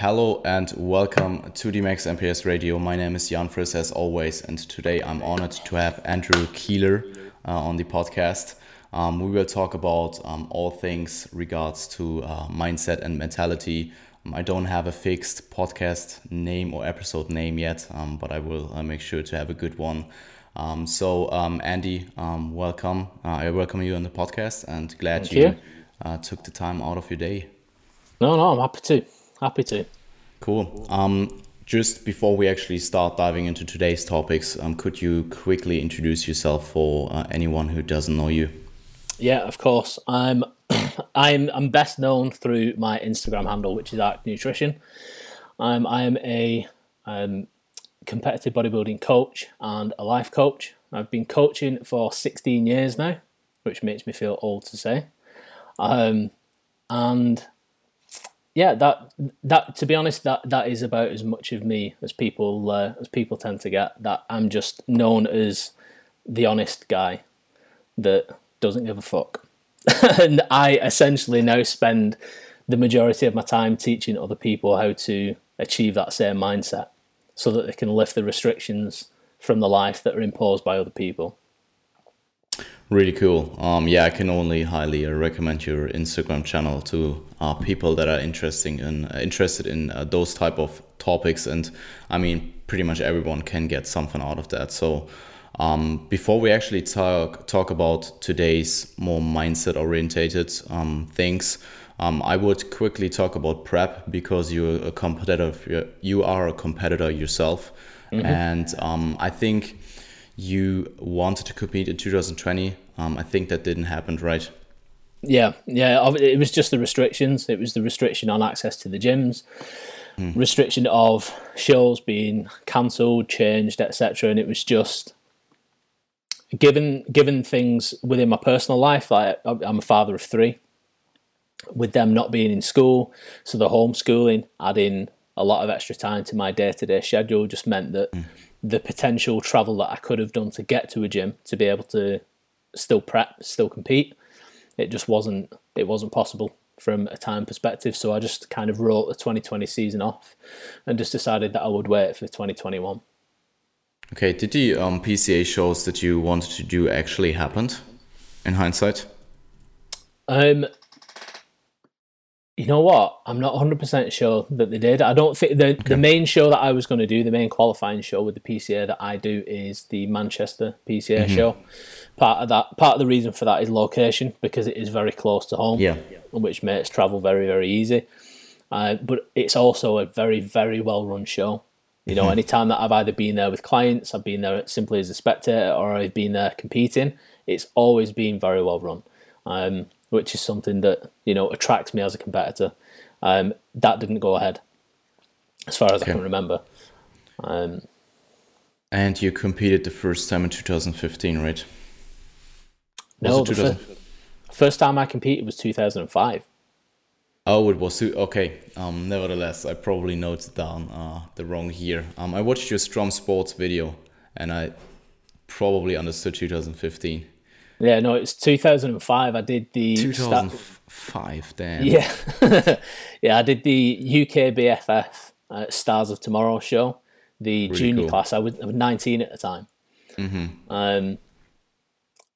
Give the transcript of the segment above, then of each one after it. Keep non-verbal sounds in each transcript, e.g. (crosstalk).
hello and welcome to the Max MPS Radio. My name is Jan Friss as always, and today I'm honored to have Andrew Keeler uh, on the podcast. Um, we will talk about um, all things regards to uh, mindset and mentality. Um, I don't have a fixed podcast name or episode name yet, um, but I will uh, make sure to have a good one. Um, so, um, Andy, welcome. Uh, I welcome you on the podcast and glad Thank you, you. Uh, took the time out of your day. No, no, I'm happy to. Happy to. Cool. Um, just before we actually start diving into today's topics, um, could you quickly introduce yourself for uh, anyone who doesn't know you? Yeah, of course. I'm (coughs) I'm I'm best known through my Instagram handle, which is Arc Nutrition. I'm I am a um, competitive bodybuilding coach and a life coach. I've been coaching for 16 years now, which makes me feel old to say. Um, and yeah, that that to be honest, that that is about as much of me as people uh, as people tend to get. That I'm just known as the honest guy that doesn't give a fuck, (laughs) and I essentially now spend the majority of my time teaching other people how to achieve that same mindset, so that they can lift the restrictions from the life that are imposed by other people. Really cool. Um, yeah, I can only highly recommend your Instagram channel to uh, people that are interesting in uh, interested in uh, those type of topics. And I mean, pretty much everyone can get something out of that. So um, before we actually talk talk about today's more mindset orientated um, things, um, I would quickly talk about prep because you're a competitor. You are a competitor yourself, mm-hmm. and um, I think you wanted to compete in 2020. Um, I think that didn't happen, right? Yeah, yeah. It was just the restrictions. It was the restriction on access to the gyms, mm. restriction of shows being cancelled, changed, etc. And it was just given given things within my personal life. Like I'm a father of three. With them not being in school, so the homeschooling, adding a lot of extra time to my day to day schedule, just meant that. Mm the potential travel that I could have done to get to a gym to be able to still prep, still compete. It just wasn't it wasn't possible from a time perspective. So I just kind of wrote the 2020 season off and just decided that I would wait for 2021. Okay, did the um, PCA shows that you wanted to do actually happened in hindsight? Um, you know what? I'm not 100% sure that they did. I don't think the, okay. the main show that I was going to do, the main qualifying show with the PCA that I do is the Manchester PCA mm-hmm. show. Part of that, part of the reason for that is location because it is very close to home, yeah, which makes travel very, very easy. Uh, but it's also a very, very well run show. You know, mm-hmm. anytime that I've either been there with clients, I've been there simply as a spectator, or I've been there competing, it's always been very well run. Um, which is something that you know attracts me as a competitor. Um, that didn't go ahead, as far as okay. I can remember. Um, and you competed the first time in 2015, right? Was no, the fir- first time I competed was 2005. Oh, it was okay. Um, nevertheless, I probably noted down uh, the wrong year. Um, I watched your Strum Sports video, and I probably understood 2015. Yeah, no, it's 2005. I did the 2005. Damn. Yeah, (laughs) yeah. I did the UK BFF uh, Stars of Tomorrow show, the really junior cool. class. I was, I was 19 at the time. Mm-hmm. Um,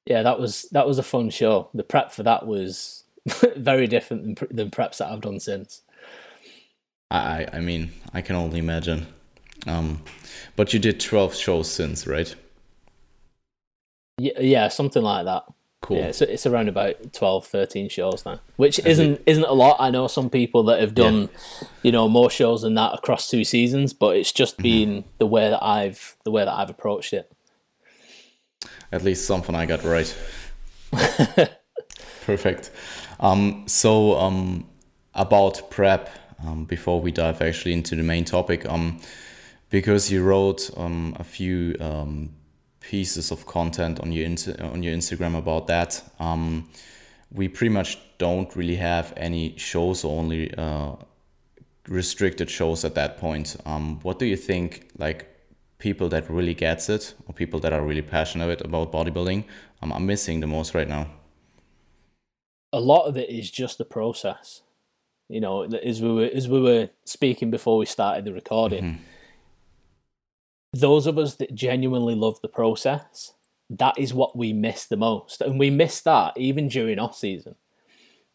yeah, that was that was a fun show. The prep for that was (laughs) very different than, than preps that I've done since. I I mean I can only imagine. Um, but you did 12 shows since, right? Yeah, yeah, something like that. Cool. Yeah, it's, it's around about 12, 13 shows now, which isn't isn't a lot. I know some people that have done, yeah. you know, more shows than that across two seasons, but it's just mm-hmm. been mm-hmm. the way that I've the way that I've approached it. At least something I got right. (laughs) Perfect. Um, so um, about prep, um, before we dive actually into the main topic, um, because you wrote um, a few um, pieces of content on your on your Instagram about that. Um, we pretty much don't really have any shows, only uh, restricted shows at that point. Um, what do you think, like people that really gets it, or people that are really passionate about bodybuilding, um, are missing the most right now? A lot of it is just the process. You know, as we were as we were speaking before we started the recording, mm-hmm. Those of us that genuinely love the process, that is what we miss the most, and we miss that even during off season.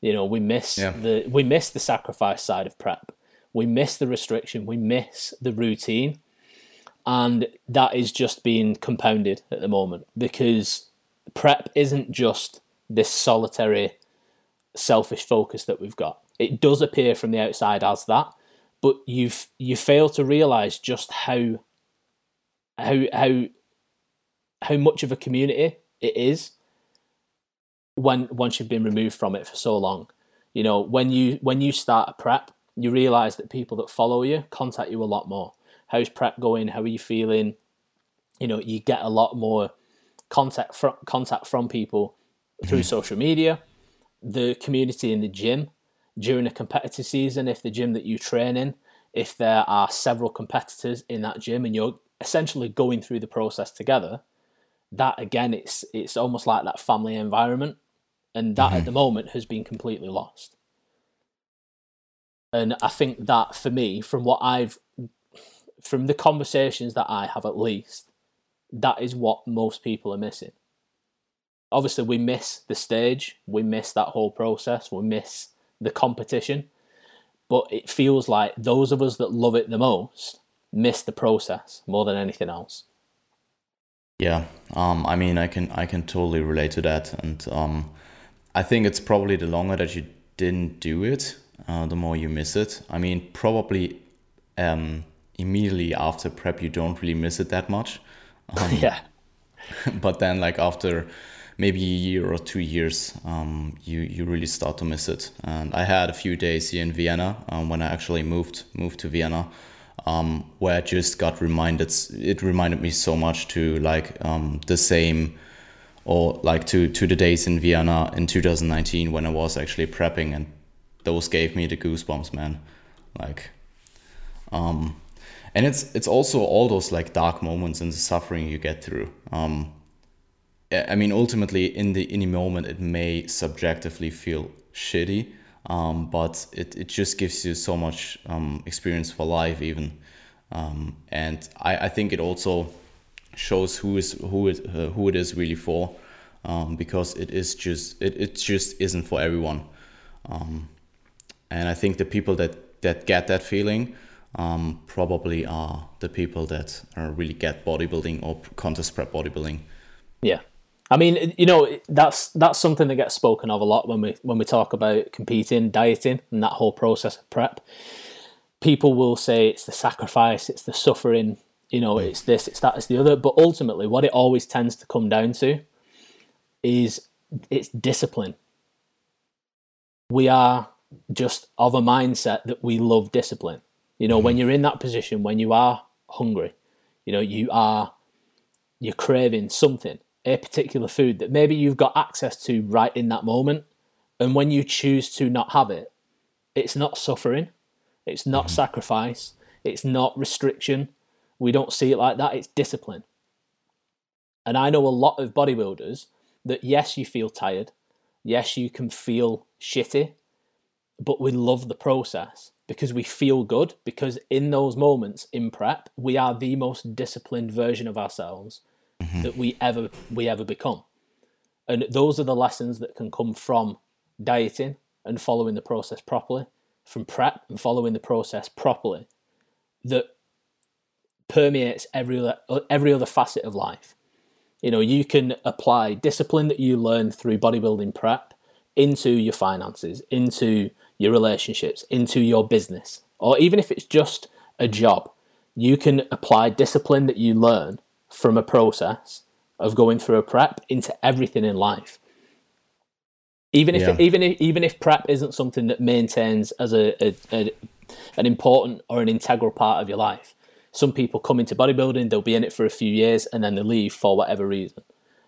You know, we miss yeah. the we miss the sacrifice side of prep. We miss the restriction. We miss the routine, and that is just being compounded at the moment because prep isn't just this solitary, selfish focus that we've got. It does appear from the outside as that, but you've you fail to realize just how how how how much of a community it is when once you've been removed from it for so long. You know, when you when you start a prep, you realize that people that follow you contact you a lot more. How's prep going? How are you feeling? You know, you get a lot more contact from contact from people through mm-hmm. social media, the community in the gym during a competitive season, if the gym that you train in, if there are several competitors in that gym and you're essentially going through the process together, that again, it's it's almost like that family environment, and that mm-hmm. at the moment has been completely lost. And I think that for me, from what I've, from the conversations that I have at least, that is what most people are missing. Obviously, we miss the stage, we miss that whole process, we miss the competition. But it feels like those of us that love it the most miss the process more than anything else. Yeah, um, I mean, I can I can totally relate to that, and um, I think it's probably the longer that you didn't do it, uh, the more you miss it. I mean, probably um, immediately after prep, you don't really miss it that much. Um, (laughs) yeah. (laughs) but then, like after maybe a year or two years, um, you you really start to miss it. And I had a few days here in Vienna um, when I actually moved moved to Vienna um, where I just got reminded. It reminded me so much to like um, the same, or like to to the days in Vienna in 2019 when I was actually prepping, and those gave me the goosebumps, man. Like, um, and it's it's also all those like dark moments and the suffering you get through. Um, I mean, ultimately, in the in moment, it may subjectively feel shitty um, but it, it just gives you so much um, experience for life even. Um, and I, I think it also shows who is who it uh, who it is really for um, because it is just it, it just isn't for everyone. Um, and I think the people that that get that feeling um, probably are the people that are really get bodybuilding or contest prep bodybuilding. Yeah I mean, you know, that's that's something that gets spoken of a lot when we when we talk about competing, dieting, and that whole process of prep. People will say it's the sacrifice, it's the suffering, you know, it's this, it's that, it's the other. But ultimately, what it always tends to come down to is it's discipline. We are just of a mindset that we love discipline. You know, when mm-hmm. you're in that position, when you are hungry, you know, you are you're craving something a particular food that maybe you've got access to right in that moment. And when you choose to not have it, it's not suffering, it's not mm-hmm. sacrifice, it's not restriction. We don't see it like that, it's discipline. And I know a lot of bodybuilders that, yes, you feel tired, yes, you can feel shitty, but we love the process because we feel good. Because in those moments in prep, we are the most disciplined version of ourselves mm-hmm. that we ever we ever become. And those are the lessons that can come from dieting and following the process properly, from prep and following the process properly, that permeates every every other facet of life. You know, you can apply discipline that you learn through bodybuilding prep into your finances, into your relationships, into your business, or even if it's just a job, you can apply discipline that you learn from a process of going through a prep into everything in life. Even if yeah. even if even if prep isn't something that maintains as a, a, a an important or an integral part of your life, some people come into bodybuilding, they'll be in it for a few years and then they leave for whatever reason.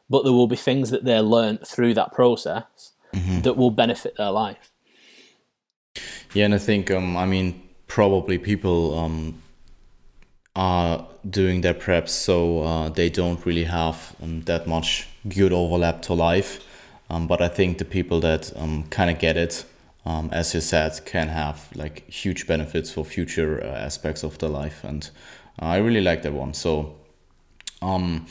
But there will be things that they learn through that process mm-hmm. that will benefit their life. Yeah, and I think um, I mean probably people um, are doing their preps, so uh, they don't really have um, that much good overlap to life. Um, but I think the people that um, kind of get it um, as you said, can have like huge benefits for future uh, aspects of their life, and I really like that one. So, um,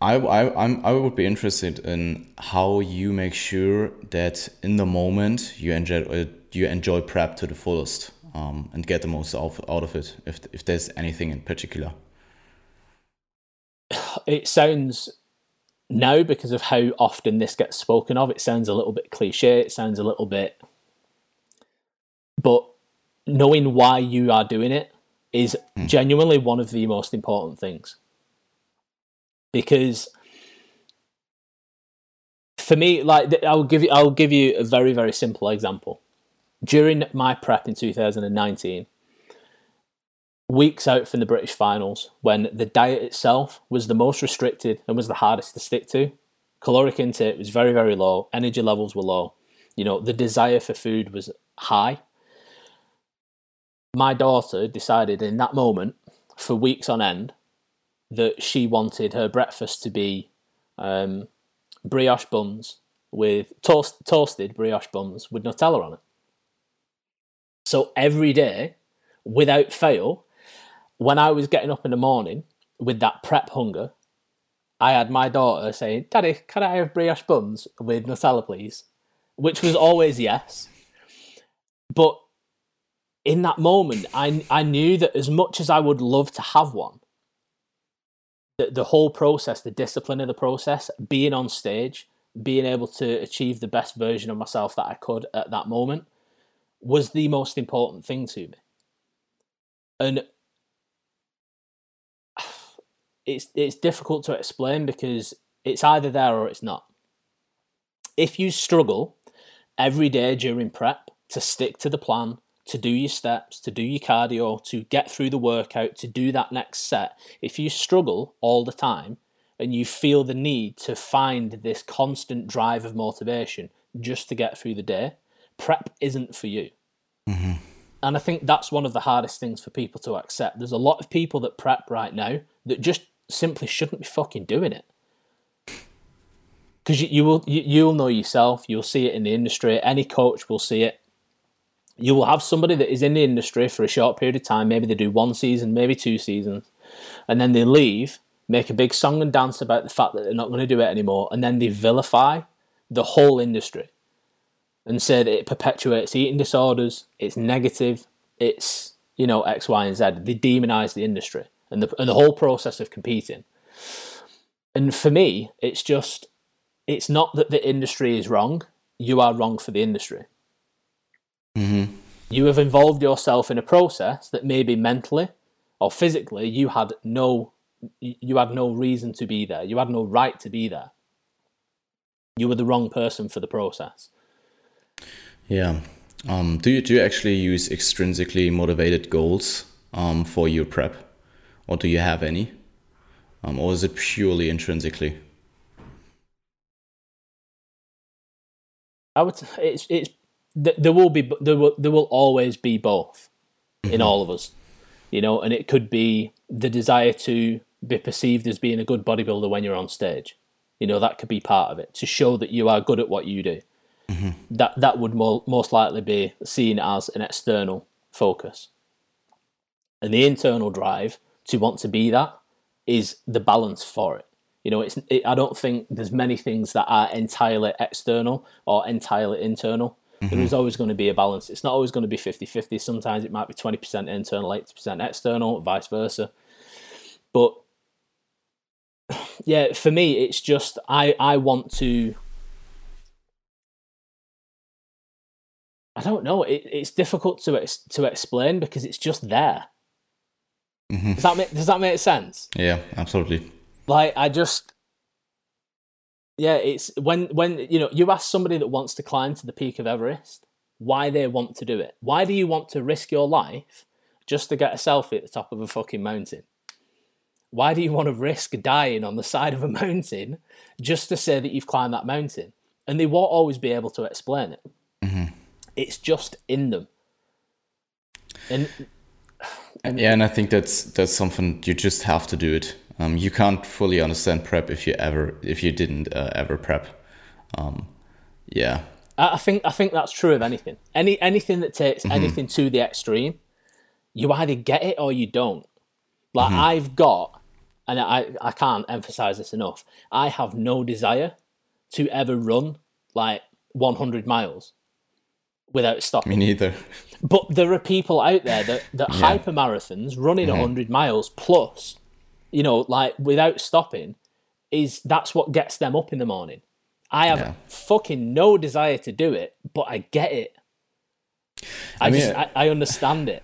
I, I, I'm, I would be interested in how you make sure that in the moment you enjoy uh, you enjoy prep to the fullest um, and get the most out, out of it. If if there's anything in particular, (sighs) it sounds now because of how often this gets spoken of. It sounds a little bit cliche. It sounds a little bit, but knowing why you are doing it is mm. genuinely one of the most important things because for me like i'll give you i'll give you a very very simple example during my prep in 2019 weeks out from the british finals when the diet itself was the most restricted and was the hardest to stick to caloric intake was very very low energy levels were low you know the desire for food was high my daughter decided in that moment for weeks on end that she wanted her breakfast to be um, brioche buns with toast, toasted brioche buns with Nutella on it. So every day, without fail, when I was getting up in the morning with that prep hunger, I had my daughter saying, Daddy, can I have brioche buns with Nutella, please? Which was always yes. But in that moment, I, I knew that as much as I would love to have one, the, the whole process, the discipline of the process, being on stage, being able to achieve the best version of myself that I could at that moment was the most important thing to me. And (sighs) it's it's difficult to explain because it's either there or it's not. If you struggle every day during prep to stick to the plan, to do your steps, to do your cardio, to get through the workout, to do that next set, if you struggle all the time and you feel the need to find this constant drive of motivation just to get through the day, prep isn't for you. Mm-hmm. And I think that's one of the hardest things for people to accept. There's a lot of people that prep right now that just simply shouldn't be fucking doing it. Because you, you will you, you'll know yourself, you'll see it in the industry. Any coach will see it you will have somebody that is in the industry for a short period of time. Maybe they do one season, maybe two seasons, and then they leave, make a big song and dance about the fact that they're not going to do it anymore, and then they vilify the whole industry and say that it perpetuates eating disorders, it's negative, it's you know X, Y, and Z. They demonize the industry and the and the whole process of competing. And for me, it's just it's not that the industry is wrong. You are wrong for the industry Mm-hmm. You have involved yourself in a process that maybe mentally or physically you had no you had no reason to be there. You had no right to be there. You were the wrong person for the process. Yeah. Um, do you do you actually use extrinsically motivated goals um, for your prep, or do you have any, um, or is it purely intrinsically? I would. It's it's there will be there will there will always be both in mm-hmm. all of us, you know, and it could be the desire to be perceived as being a good bodybuilder when you're on stage. You know, that could be part of it to show that you are good at what you do. Mm-hmm. That that would most likely be seen as an external focus. And the internal drive to want to be that is the balance for it. You know, it's it, I don't think there's many things that are entirely external or entirely internal. Mm-hmm. There is always going to be a balance. It's not always going to be 50 50. Sometimes it might be 20% internal, 80% external, vice versa. But (sighs) yeah, for me, it's just I, I want to. I don't know. It, it's difficult to ex, to explain because it's just there. Mm-hmm. Does that make Does that make sense? Yeah, absolutely. Like I just yeah, it's when when you know you ask somebody that wants to climb to the peak of Everest why they want to do it. Why do you want to risk your life just to get a selfie at the top of a fucking mountain? Why do you want to risk dying on the side of a (laughs) mountain just to say that you've climbed that mountain? And they won't always be able to explain it. Mm-hmm. It's just in them. And, and yeah, and I think that's that's something you just have to do it. Um, you can't fully understand prep if you ever if you didn't uh, ever prep. Um, yeah, I I think I think that's true of anything. Any anything that takes anything to the extreme, you either get it or you don't. Like I've got, and I I can't emphasize this enough. I have no desire to ever run like 100 miles without stopping. Me neither. (laughs) But there are people out there that, that hyper marathons running Mm-hmm. 100 miles plus, you know, like without stopping, is that's what gets them up in the morning. I have Yeah. fucking no desire to do it, but I get it. I, mean, just I, I understand it.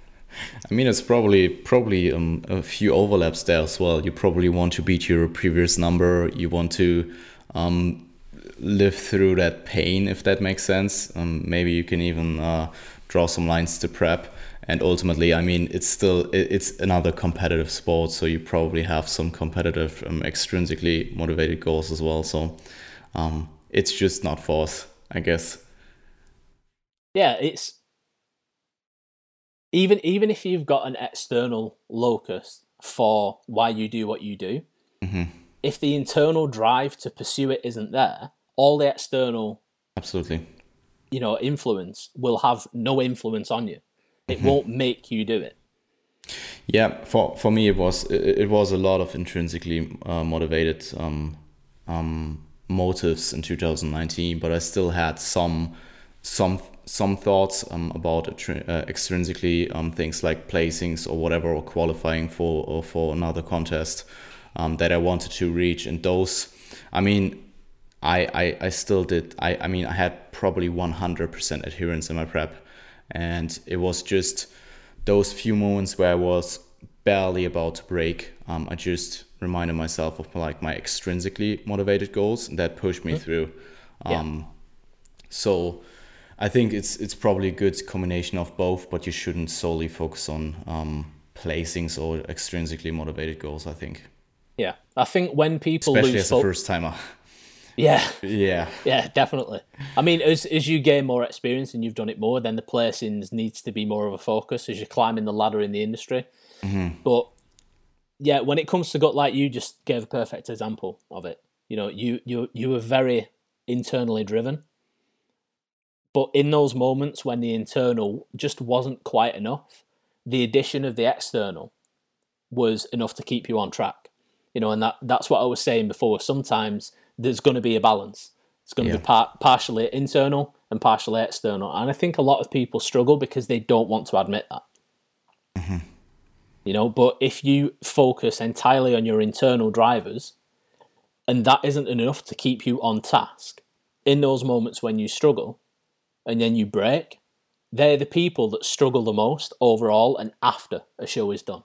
I mean, it's probably probably um, a few overlaps there as well. You probably want to beat your previous number. You want to um, live through that pain, if that makes sense. Um, maybe you can even uh, draw some lines to prep. And ultimately, I mean, it's still it, it's another competitive sport, so you probably have some competitive, um, extrinsically motivated goals as well. So um, it's just not for us, I guess. Yeah, it's even even if you've got an external locus for why you do what you do, if the internal drive to pursue it isn't there, all the external Absolutely. you know influence will have no influence on you. It won't make you do it. Yeah, for for me it was it, it was a lot of intrinsically uh, motivated um, um, motives in 2019, but I still had some some some thoughts um, about uh, extrinsically um, things like placings or whatever or qualifying for or for another contest um, that I wanted to reach, and those, I mean. I, I, I still did I, I mean I had probably 100% adherence in my prep and it was just those few moments where I was barely about to break, um, I just reminded myself of like my extrinsically motivated goals that pushed me through. Yeah. Um, So I think it's it's probably a good combination of both, but you shouldn't solely focus on um, placings or extrinsically motivated goals. I think, Yeah, I think when people especially lose as a fo- first timer. (laughs) yeah, yeah, yeah, definitely. I mean, as as you gain more experience and you've done it more, then the placings needs to be more of a focus as you're climbing the ladder in the industry. Mm-hmm. But yeah, when it comes to gut, like you just gave a perfect example of it. You know, you you you were very internally driven, but in those moments when the internal just wasn't quite enough, the addition of the external was enough to keep you on track. You know, and that that's what I was saying before. Sometimes there's going to be a balance. It's going to Yeah. be par- partially internal and partially external, and I think a lot of people struggle because they don't want to admit that. Mm-hmm. You know, but if you focus entirely on your internal drivers, and that isn't enough to keep you on task in those moments when you struggle, and then you break, they're the people that struggle the most overall and after a show is done.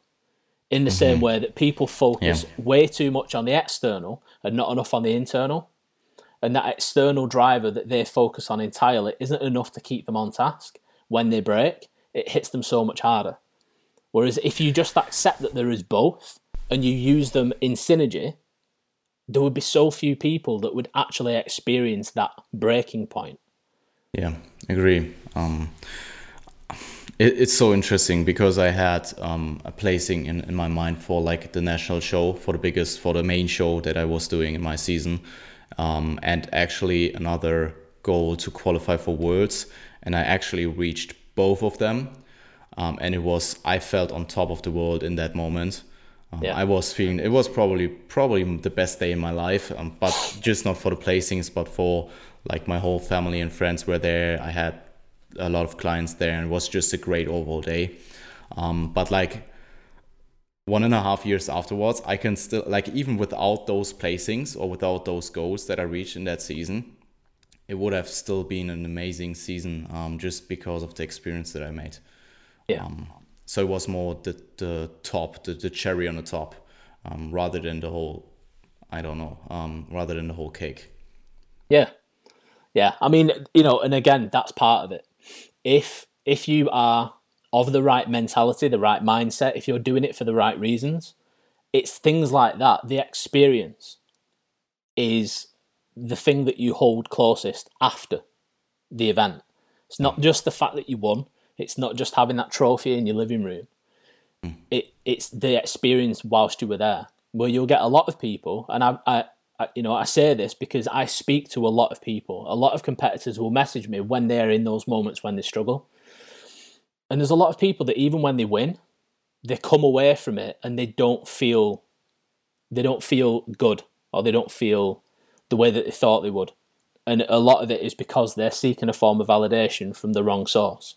In the same way that people focus way too much on the external and not enough on the internal. And that external driver that they focus on entirely isn't enough to keep them on task. When they break, it hits them so much harder. Whereas if you just accept that there is both and you use them in synergy, there would be so few people that would actually experience that breaking point. Yeah, agree. Um, it, it's so interesting because I had um, a placing in, in my mind for like the national show for the biggest for the main show that I was doing in my season, um, and actually another goal to qualify for worlds, and I actually reached both of them, um, and it was I felt on top of the world in that moment. Um, Yeah. I was feeling it was probably probably the best day in my life, um, but just not for the placings, but for like my whole family and friends were there. I had a lot of clients there, and it was just a great overall day. Um, but like one and a half years afterwards, I can still like even without those placings or without those goals that I reached in that season, it would have still been an amazing season um, just because of the experience that I made. Yeah. Um, so it was more the, the top, the, the cherry on the top, um, rather than the whole, I don't know, um, rather than the whole cake. Yeah. Yeah. I mean, you know, and again, that's part of it. If if you are of the right mentality, the right mindset, if you're doing it for the right reasons, it's things like that. The experience is the thing that you hold closest after the event. It's not just the fact that you won. It's not just having that trophy in your living room. Hmm. It it's the experience whilst you were there. Where you'll get a lot of people, and I I, You know, I say this because I speak to a lot of people. A lot of competitors will message me when they're in those moments when they struggle. And there's a lot of people that even when they win, they come away from it and they don't feel they don't feel good or they don't feel the way that they thought they would. And a lot of it is because they're seeking a form of validation from the wrong source.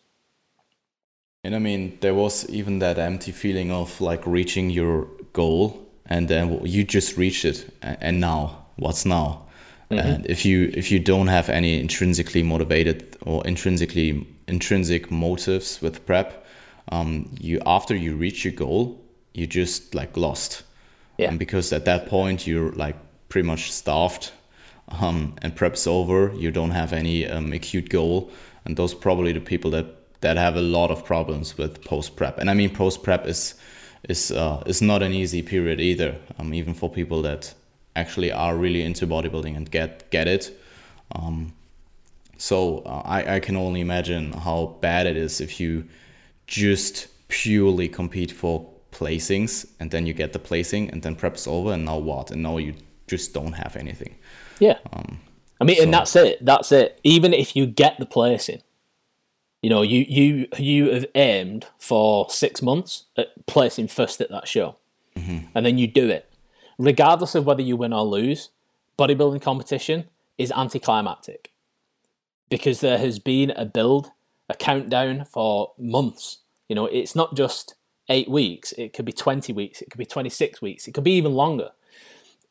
And I mean, there was even that empty feeling of like reaching your goal and then you just reached it and now what's now mm-hmm. and if you if you don't have any intrinsically motivated or intrinsically intrinsic motives with prep um, you after you reach your goal you just like lost yeah. and because at that point you're like pretty much starved um, and prep's over you don't have any um, acute goal and those probably the people that that have a lot of problems with post prep and i mean post prep is is uh, is not an easy period either. Um, even for people that actually are really into bodybuilding and get get it. Um, so uh, I I can only imagine how bad it is if you just purely compete for placings and then you get the placing and then prep's over and now what and now you just don't have anything. Yeah. Um, I mean, so. and that's it. That's it. Even if you get the placing, you know, you you you have aimed for six months at placing first at that show, mm-hmm. and then you do it, regardless of whether you win or lose. Bodybuilding competition is anticlimactic because there has been a build, a countdown for months. You know, it's not just eight weeks; it could be twenty weeks, it could be twenty six weeks, it could be even longer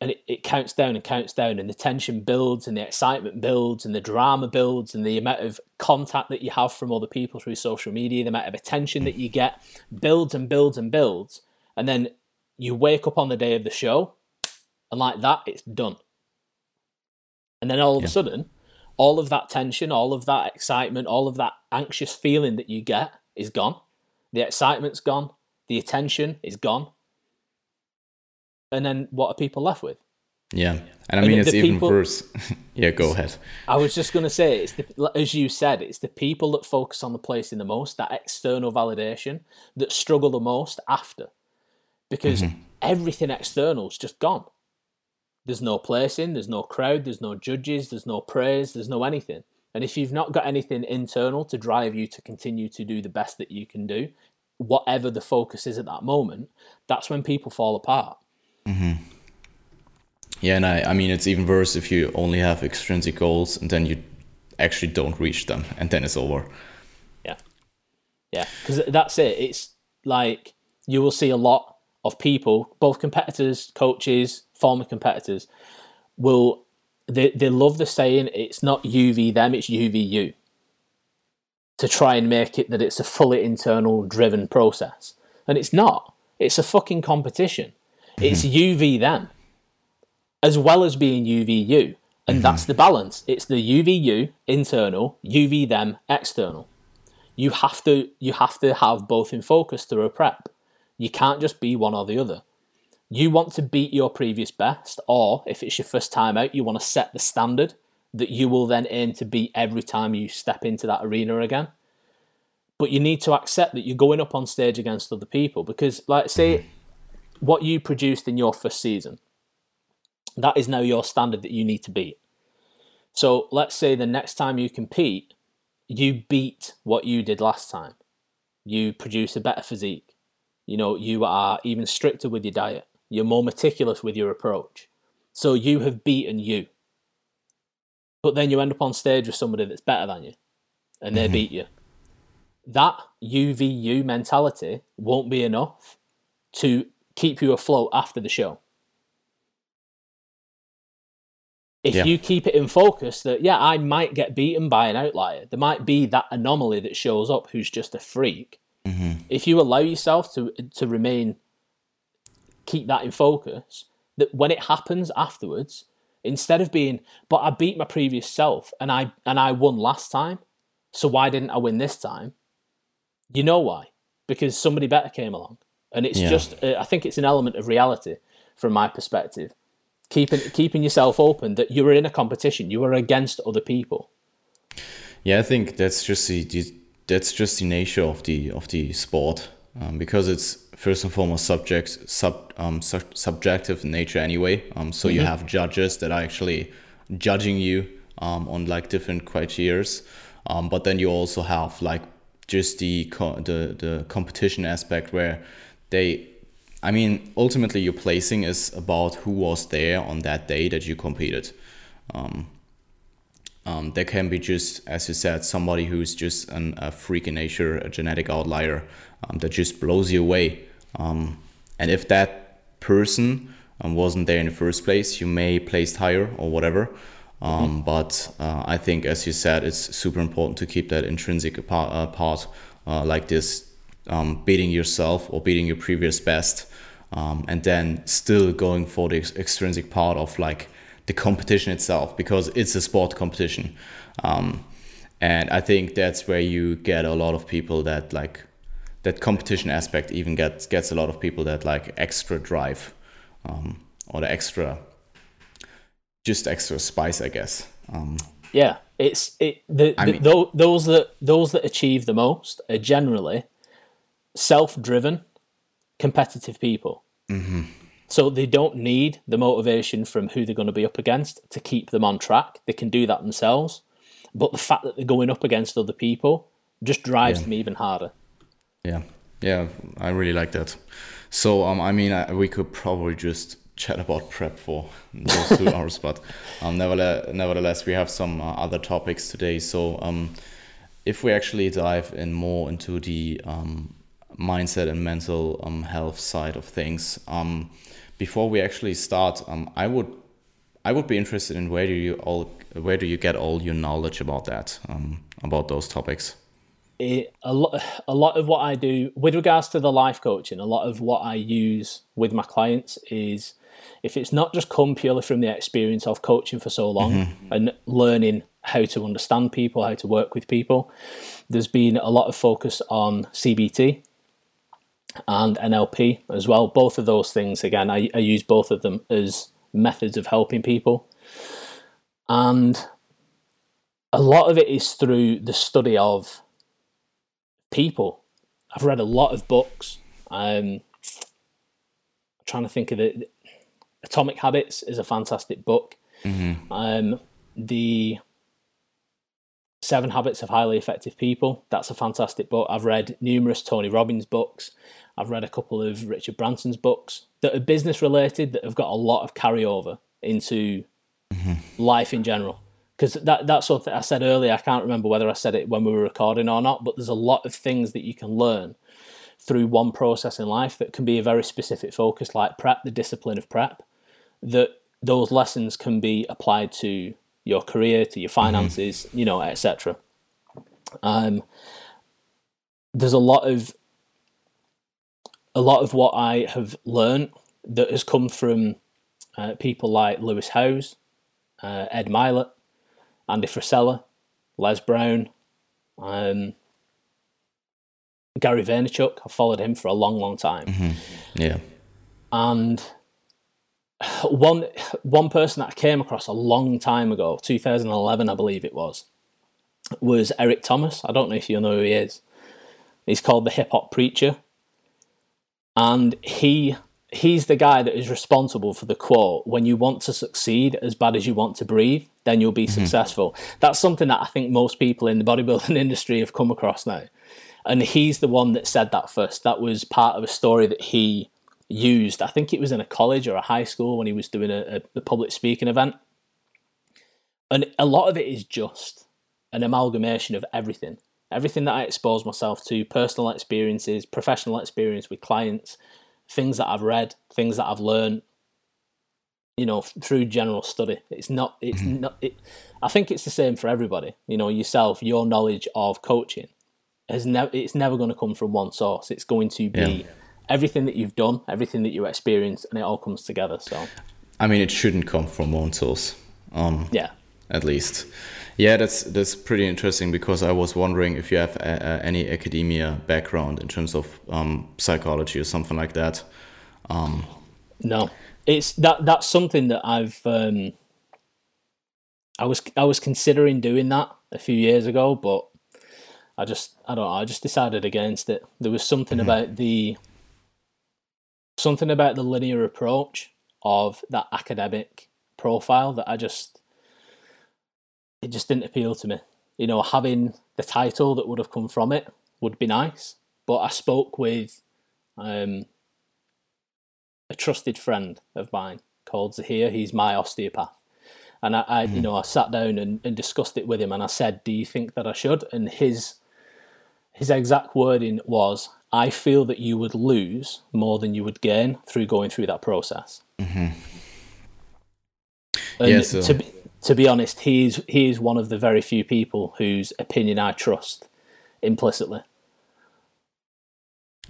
and it, it counts down and counts down and the tension builds and the excitement builds and the drama builds and the amount of contact that you have from other people through social media the amount of attention that you get builds and builds and builds. And then you wake up on the day of the show and like that it's done. And then all of yeah. a sudden all of that tension all of that excitement all of that anxious feeling that you get is gone. The excitement's gone. The attention is gone and then what are people left with? Yeah, and I mean and it's even people, worse. (laughs) yeah, go ahead. I was just going to say, it's the, as you said, it's the people that focus on the placing the most, that external validation, that struggle the most after, because mm-hmm. everything external is just gone. There's no placing, there's no crowd, there's no judges, there's no praise, there's no anything. And if you've not got anything internal to drive you to continue to do the best that you can do, whatever the focus is at that moment, that's when people fall apart. Mm-hmm. Yeah, and I, I mean, it's even worse if you only have extrinsic goals and then you actually don't reach them and then it's over. Yeah. Yeah, because that's it. It's like you will see a lot of people, both competitors, coaches, former competitors, will they, they love the saying it's not UV them, it's UVU. To try and make it that it's a fully internal driven process. And it's not. It's a fucking competition. It's. UV them, as well as being UVU. And mm-hmm. that's the balance. It's the UVU internal, UV them external. You have to you have to have both in focus through a prep. You can't just be one or the other. You want to beat your previous best, or if it's your first time out, you want to set the standard that you will then aim to beat every time you step into that arena again. But you need to accept that you're going up on stage against other people because, like, say, mm-hmm what you produced in your first season, that is now your standard that you need to beat. So let's say the next time you compete, you beat what you did last time. You produce a better physique. You know, you are even stricter with your diet. You're more meticulous with your approach. So you have beaten you. But then you end up on stage with somebody that's better than you and they mm-hmm. beat you. That UVU mentality won't be enough to keep you afloat after the show. If yeah. you keep it in focus that, yeah, I might get beaten by an outlier, there might be that anomaly that shows up who's just a freak. Mm-hmm. If you allow yourself to, to remain, keep that in focus, that when it happens afterwards, instead of being, but I beat my previous self and I and I won last time, so why didn't I win this time? You know why? Because somebody better came along and it's yeah. just uh, I think it's an element of reality from my perspective. Keeping keeping yourself open that you are in a competition, you are against other people. Yeah, I think that's just the, that's just the nature of the of the sport um, because it's first and foremost subject sub um su- subjective in nature anyway. Um, so you have judges that are actually judging you um on like different criteria, Um, but then you also have like just the co- the the competition aspect where they I mean, ultimately, your placing is about who was there on that day that you competed. Um, um, there can be just, as you said, somebody who's just an, a freak in nature, a genetic outlier um, that just blows you away. Um, and if that person um, wasn't there in the first place, you may placed higher or whatever. Um, but uh, I think, as you said, it's super important to keep that intrinsic part, uh, part uh, like this, um, beating yourself or beating your previous best, um, and then still going for the ex- extrinsic part of like the competition itself because it's a sport competition. Um, and I think that's where you get a lot of people that like that competition aspect even gets gets a lot of people that like extra drive um, or the extra just extra spice, I guess. Um, Yeah, it's it. The, the, mean- tho- those that those that achieve the most are generally self-driven, competitive people. Mm-hmm. So they don't need the motivation from who they're going to be up against to keep them on track. They can do that themselves. But the fact that they're going up against other people just drives Yeah. them even harder. Yeah, yeah, I really like that. So, um, I mean, I, we could probably just chat about prep for those two (laughs) hours, but um, nevertheless, nevertheless, we have some uh, other topics today. So, um, if we actually dive in more into the um, mindset and mental um, health side of things, um, before we actually start, um, I would I would be interested in where do you all where do you get all your knowledge about that um, about those topics? it, a lot a lot of what I do with regards to the life coaching, a lot of what I use with my clients is if it's not just come purely from the experience of coaching for so long and learning how to understand people, how to work with people, there's been a lot of focus on CBT and NLP as well. Both of those things, again, I, I use both of them as methods of helping people. And a lot of it is through the study of people. I've read a lot of books. Um, I'm trying to think of it. Atomic Habits is a fantastic book. Um, the Seven Habits of Highly Effective People, that's a fantastic book. I've read numerous Tony Robbins books. I've read a couple of Richard Branson's books that are business related that have got a lot of carryover into mm-hmm. life in general. Because that, that's something I said earlier. I can't remember whether I said it when we were recording or not, but there's a lot of things that you can learn through one process in life that can be a very specific focus, like prep, the discipline of prep, that those lessons can be applied to your career, to your finances, you know, etc. Um, there's a lot of a lot of what I have learned that has come from uh, people like Lewis Howes, uh, Ed Mylett, Andy Frisella, Les Brown, um, Gary Vaynerchuk. I've followed him for a long, long time. Yeah. And (sighs) one one person that I came across a long time ago, 2011, I believe it was, was Eric Thomas. I don't know if you know who he is. He's called the Hip Hop Preacher, and he he's the guy that is responsible for the quote when you want to succeed as bad as you want to breathe then you'll be mm-hmm. successful. That's something that i think most people in the bodybuilding (laughs) industry have come across now. And he's the one that said that first. That was part of a story that he used i think it was in a college or a high school when he was doing a, a, public speaking event and a lot of it is just an amalgamation of everything everything that i expose myself to personal experiences professional experience with clients things that I've read, things that I've learned, you know, through general study. It's not, it's mm-hmm. not, it, I think it's the same for everybody. You know, yourself, your knowledge of coaching has never, it's never going to come from one source. It's going to be Yeah. Everything that you've done, everything that you experienced, and it all comes together. So, I mean, it shouldn't come from one source. Um, yeah. at least. Yeah, that's that's pretty interesting because I was wondering if you have a, a, any academia background in terms of um, psychology or something like that. No, it's that that's something that I've um, I was I was considering doing that a few years ago, but I just I don't know, I just decided against it. There was something about the something about the linear approach of that academic profile that I just it just didn't appeal to me. You know, having the title that would have come from it would be nice, but I spoke with um, a trusted friend of mine called Zahir. He's my osteopath. And I, I mm. you hmm. know, I sat down and, and discussed it with him and I said, Do you think that I should? And his his exact wording was, I feel that you would lose more than you would gain through going through that process. Mm-hmm. And yeah, so... to, be, to be honest, he's he is one of the very few people whose opinion I trust implicitly.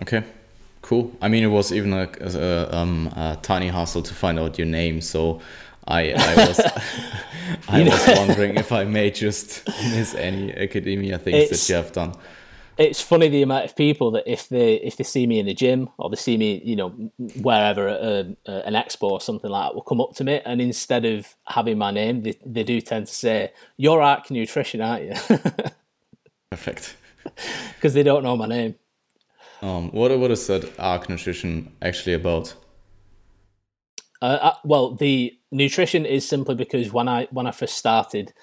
Okay, cool. I mean, it was even a, a, um, a tiny hassle to find out your name, so I, I was (laughs) (laughs) I was wondering if I may just miss any academia things that you have done. It's funny the amount of people that if they if they see me in the gym or they see me you know wherever at a, a, an expo or something like that will come up to me and instead of having my name they, they do tend to say you're Arc Nutrition aren't you? (laughs) Perfect. Because they don't know my name. Um, what what is that Arc Nutrition actually about? Uh, uh, well, the nutrition is simply because when I when I first started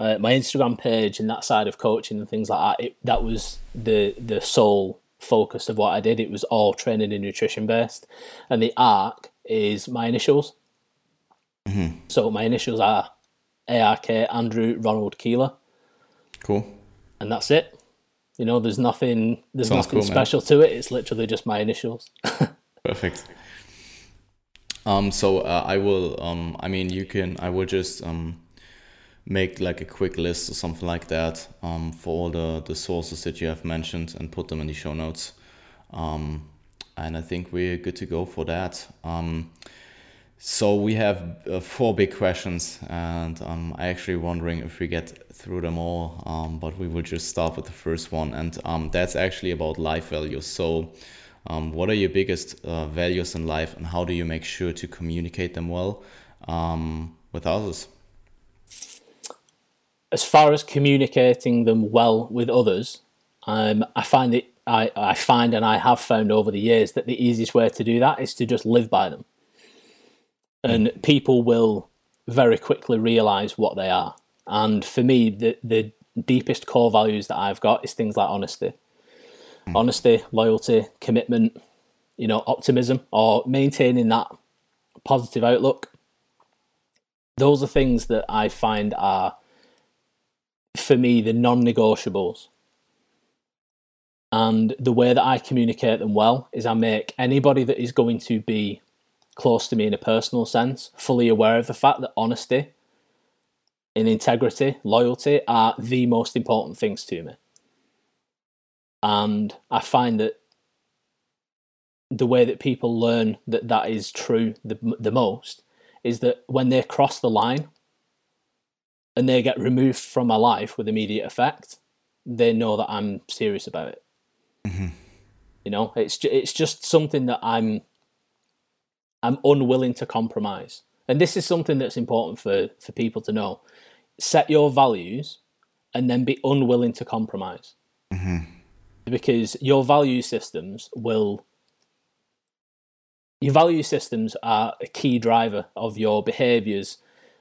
uh, my Instagram page and that side of coaching and things like that, it, that was the the sole focus of what I did. It was all training and nutrition based, and the arc is my initials. Mm-hmm. So my initials are ARK Andrew Ronald Keeler. Cool. And that's it. You know, there's nothing there's Sounds nothing cool, special man. to it. It's literally just my initials. (laughs) Perfect. Um, so uh, I will. Um, I mean, you can. I will just um, make like a quick list or something like that um, for all the the sources that you have mentioned and put them in the show notes. Um, and I think we're good to go for that. Um, so we have uh, four big questions, and I'm actually wondering if we get through them all. Um, but we will just start with the first one, and um, that's actually about life values. So um, what are your biggest uh, values in life, and how do you make sure to communicate them well um, with others? As far as communicating them well with others, um, I find that I, I find and I have found over the years that the easiest way to do that is to just live by them, and people will very quickly realize what they are. And for me, the the deepest core values that I've got is things like honesty mm. honesty, loyalty, commitment, you know, optimism, or maintaining that positive outlook. Those are things that I find are, for me, the non negotiables. And the way that I communicate them well is I make anybody that is going to be close to me in a personal sense fully aware of the fact that honesty and integrity, loyalty are the most important things to me. And I find that the way that people learn that that is true the, the most is that when they cross the line and they get removed from my life with immediate effect, they know that I'm serious about it. Mm-hmm. You know, it's it's just something that I'm I'm unwilling to compromise, and this is something that's important for for people to know. Set your values, and then be unwilling to compromise. Mm-hmm because your value systems will your value systems are a key driver of your behaviors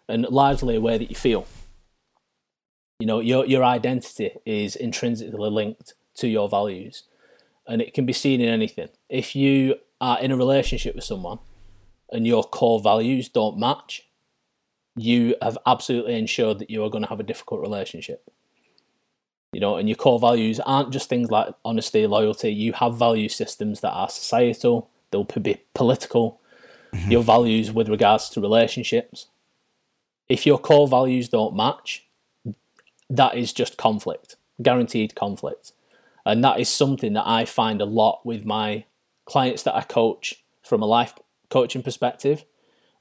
and largely a way that you feel you know your your identity is intrinsically linked to your values and it can be seen in anything if you are in a relationship with someone and your core values don't match you have absolutely ensured that you are going to have a difficult relationship you know, and your core values aren't just things like honesty, loyalty. You have value systems that are societal, they'll be political, mm-hmm. your values with regards to relationships. If your core values don't match, that is just conflict, guaranteed conflict. And that is something that I find a lot with my clients that I coach from a life coaching perspective.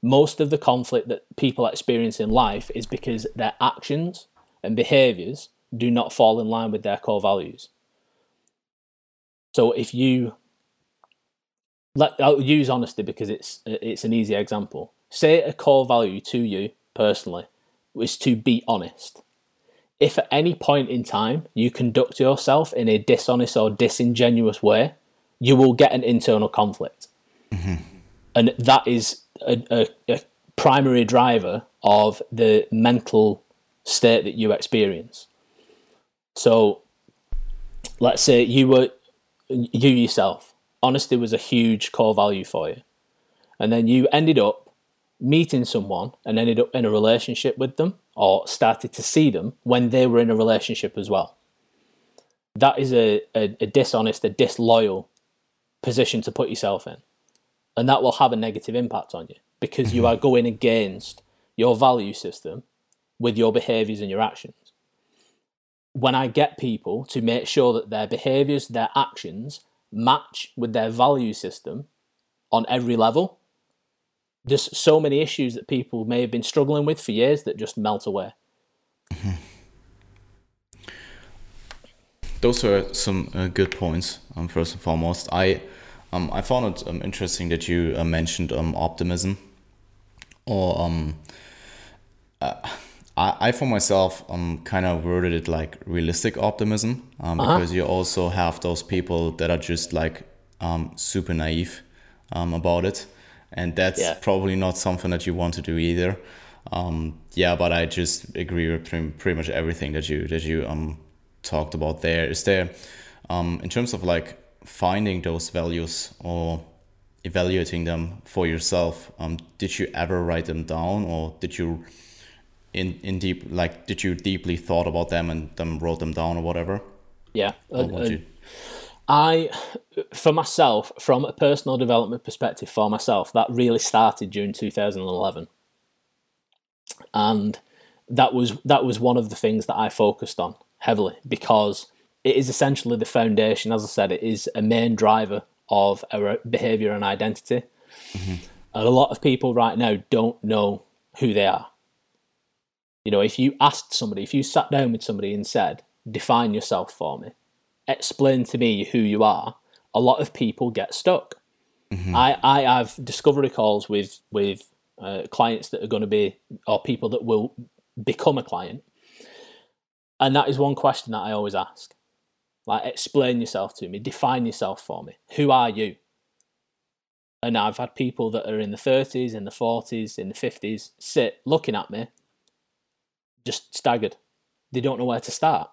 Most of the conflict that people experience in life is because their actions and behaviors do not fall in line with their core values. So if you let I'll use honesty because it's it's an easy example. Say a core value to you personally is to be honest. If at any point in time you conduct yourself in a dishonest or disingenuous way, you will get an internal conflict. Mm-hmm. and that is a, a, a primary driver of the mental state that you experience. So, let's say you were you yourself, honesty was a huge core value for you, and then you ended up meeting someone and ended up in a relationship with them or started to see them when they were in a relationship as well. That is a, a, a dishonest, a disloyal position to put yourself in. And that will have a negative impact on you because you mm-hmm. are going against your value system with your behaviors and your actions. When I get people to make sure that their behaviors, their actions match with their value system on every level, there's so many issues that people may have been struggling with for years that just melt away. Those are some uh, good points. Um, first and foremost, I um, I found it um, interesting that you uh, mentioned um, optimism, or um, uh, I, I for myself um kind of worded it like realistic optimism, um, Uh-huh. because you also have those people that are just like um super naive, um about it, and that's Yeah. probably not something that you want to do either. Um, yeah, but I just agree with pretty, pretty much everything that you that you um talked about there. Is there um in terms of like finding those values or evaluating them for yourself? Um, did you ever write them down, or did you in in deep like did you deeply thought about them and then wrote them down or whatever? Yeah. Or And- what and you, I, for myself, from a personal development perspective, for myself, that really started June 2011, and that was that was one of the things that I focused on heavily because it is essentially the foundation. As I said, it is a main driver of our behavior and identity, and a lot of people right now don't know who they are. You know, if you asked somebody, if you sat down with somebody and said, "Define yourself for me," explain to me who you are, a lot of people get stuck. I, I have discovery calls with with uh, clients that are going to be or people that will become a client, and that is one question that I always ask. Like, explain yourself to me, define yourself for me. Who are you? And I've had people that are in the 30s, in the 40s, in the 50s sit looking at me, just staggered. They don't know where to start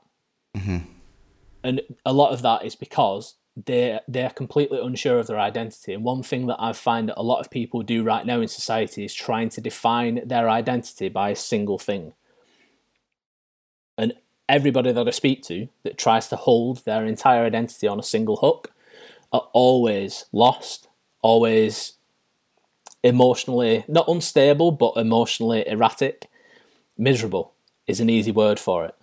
and a lot of that is because they they're completely unsure of their identity. And one thing that I find that a lot of people do right now in society is trying to define their identity by a single thing. And everybody that I speak to that tries to hold their entire identity on a single hook are always lost, always emotionally not unstable, but emotionally erratic. Miserable is an easy word for it.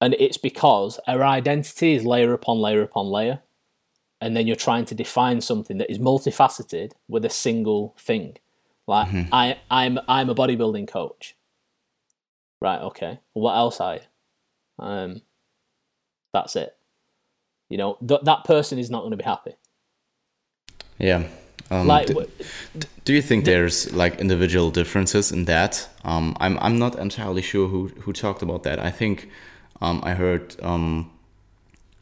And it's because our identity is layer upon layer upon layer. And then you're trying to define something that is multifaceted with a single thing. Like I, I'm I'm a bodybuilding coach. Right, okay. Well, what else are you? Um that's it. You know, th- that person is not going to be happy. yeah. Um, Like d- w- do you think there's like individual differences in that? Um, I'm I'm not entirely sure who who talked about that. I think um, I heard um,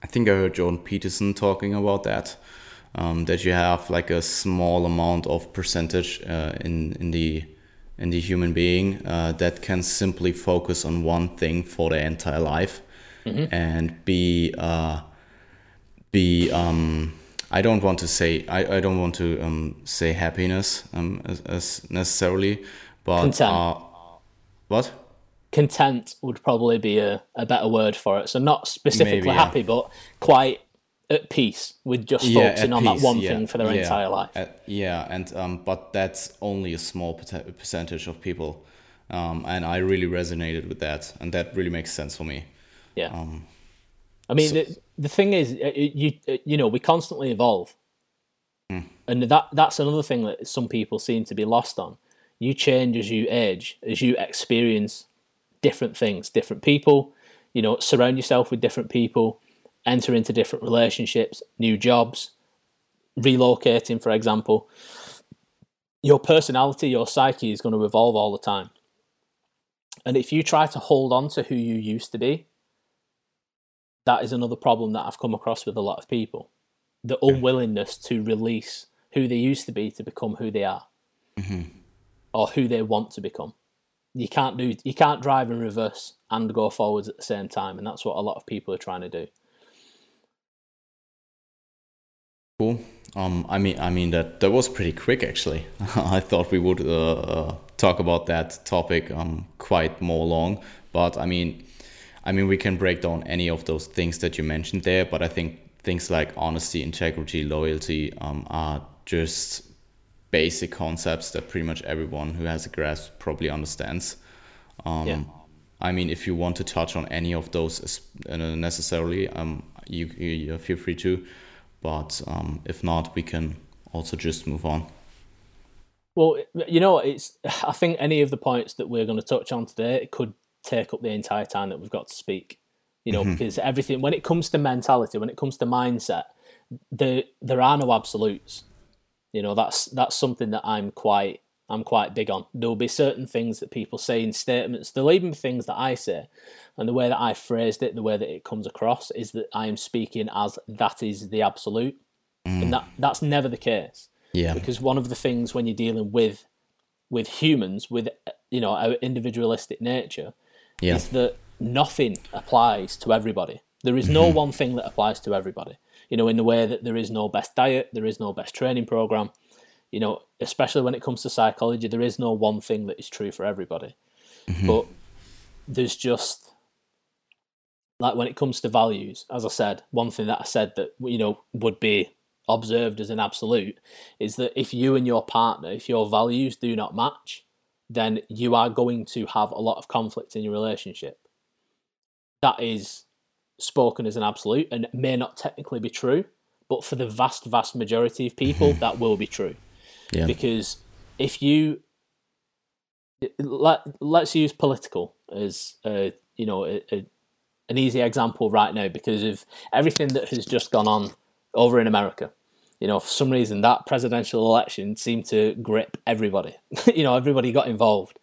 I think I heard Jordan Peterson talking about that. Um, that you have like a small amount of percentage uh, in in the in the human being uh, that can simply focus on one thing for their entire life and be uh, be um, I don't want to say I, I don't want to um, say happiness um, as, as necessarily, but uh, what? Content would probably be a, a better word for it. So not specifically Maybe, yeah. happy, but quite at peace with just Yeah, focusing on peace, that one yeah, thing for their entire life. uh, yeah, and um, but that's only a small percentage of people, um, and I really resonated with that, and that really makes sense for me. Yeah. Um, I mean, the, the thing is, uh, you uh, you know, we constantly evolve, and that that's another thing that some people seem to be lost on. You change as you age, as you experience different things, different people. You know, surround yourself with different people, enter into different relationships, new jobs, relocating, for example. Your personality, your psyche is going to evolve all the time. And if you try to hold on to who you used to be, that is another problem that I've come across with a lot of people. The unwillingness to release who they used to be to become who they are mm-hmm. or who they want to become. You can't do you can't drive in reverse and go forwards at the same time, and that's what a lot of people are trying to do. Cool. Um, I mean, I mean that that was pretty quick actually. (laughs) I thought we would uh, talk about that topic um quite more long, but I mean, I mean we can break down any of those things that you mentioned there, but I think things like honesty, integrity, loyalty um, are just basic concepts that pretty much everyone who has a grasp probably understands. Um, Yeah. I mean, if you want to touch on any of those uh, necessarily, um, you, you feel free to. But um, if not, we can also just move on. Well, you know, it's. I think any of the points that we're going to touch on today it could take up the entire time that we've got to speak. You know, because everything when it comes to mentality, when it comes to mindset, there there are no absolutes. You know, that's that's something that I'm quite I'm quite big on. There will be certain things that people say in statements. There'll even be things that I say, and the way that I phrased it, the way that it comes across, is that I am speaking as that is the absolute, and mm. that that's never the case Yeah. because one of the things when you're dealing with with humans with you know our individualistic nature Yeah. is that nothing applies to everybody there is no mm-hmm. one thing that applies to everybody you know in the way that there is no best diet there is no best training program you know especially when it comes to psychology there is no one thing that is true for everybody. Mm-hmm. But there's just like when it comes to values as i said one thing that i said that you know would be observed as an absolute is that if you and your partner if your values do not match then you are going to have a lot of conflict in your relationship. That is spoken as an absolute and may not technically be true but for the vast vast majority of people that will be true Yeah. because if you let, let's use political as uh, you know a, a, an easy example right now because of everything that has just gone on over in America. You know, for some reason that presidential election seemed to grip everybody. (laughs) you know, everybody got involved.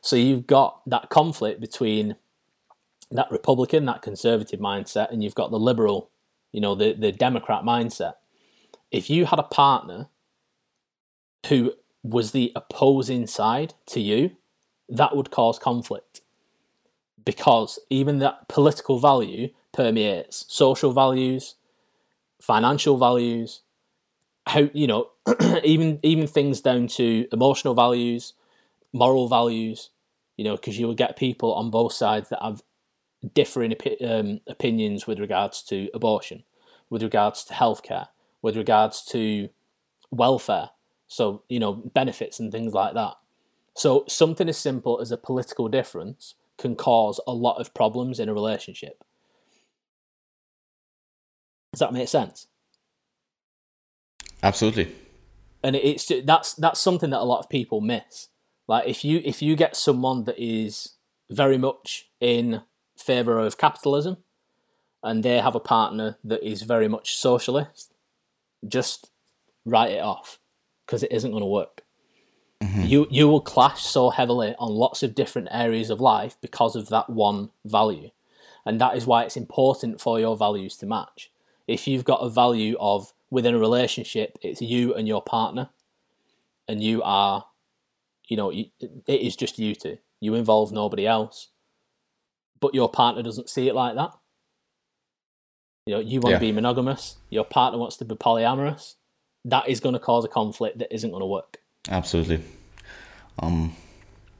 So you've got that conflict between that Republican, that conservative mindset, and you've got the liberal, you know, the, the Democrat mindset. If you had a partner who was the opposing side to you, that would cause conflict because even that political value permeates social values, financial values, how you know, (clears throat) even even things down to emotional values, moral values. You know, because you will get people on both sides that have differing opi- um, opinions with regards to abortion, with regards to healthcare, with regards to welfare. So you know, benefits and things like that. So something as simple as a political difference can cause a lot of problems in a relationship. Does that make sense? Absolutely. And it's that's that's something that a lot of people miss. Like if you if you get someone that is very much in favor of capitalism and they have a partner that is very much socialist, just write it off because it isn't going to work. Mm-hmm. You you will clash so heavily on lots of different areas of life because of that one value. And that is why it's important for your values to match. If you've got a value of within a relationship, it's you and your partner, and you are, you know, you, it is just you two. You involve nobody else, but your partner doesn't see it like that. You know, you want Yeah. to be monogamous, your partner wants to be polyamorous. That is going to cause a conflict that isn't going to work. Absolutely. Um,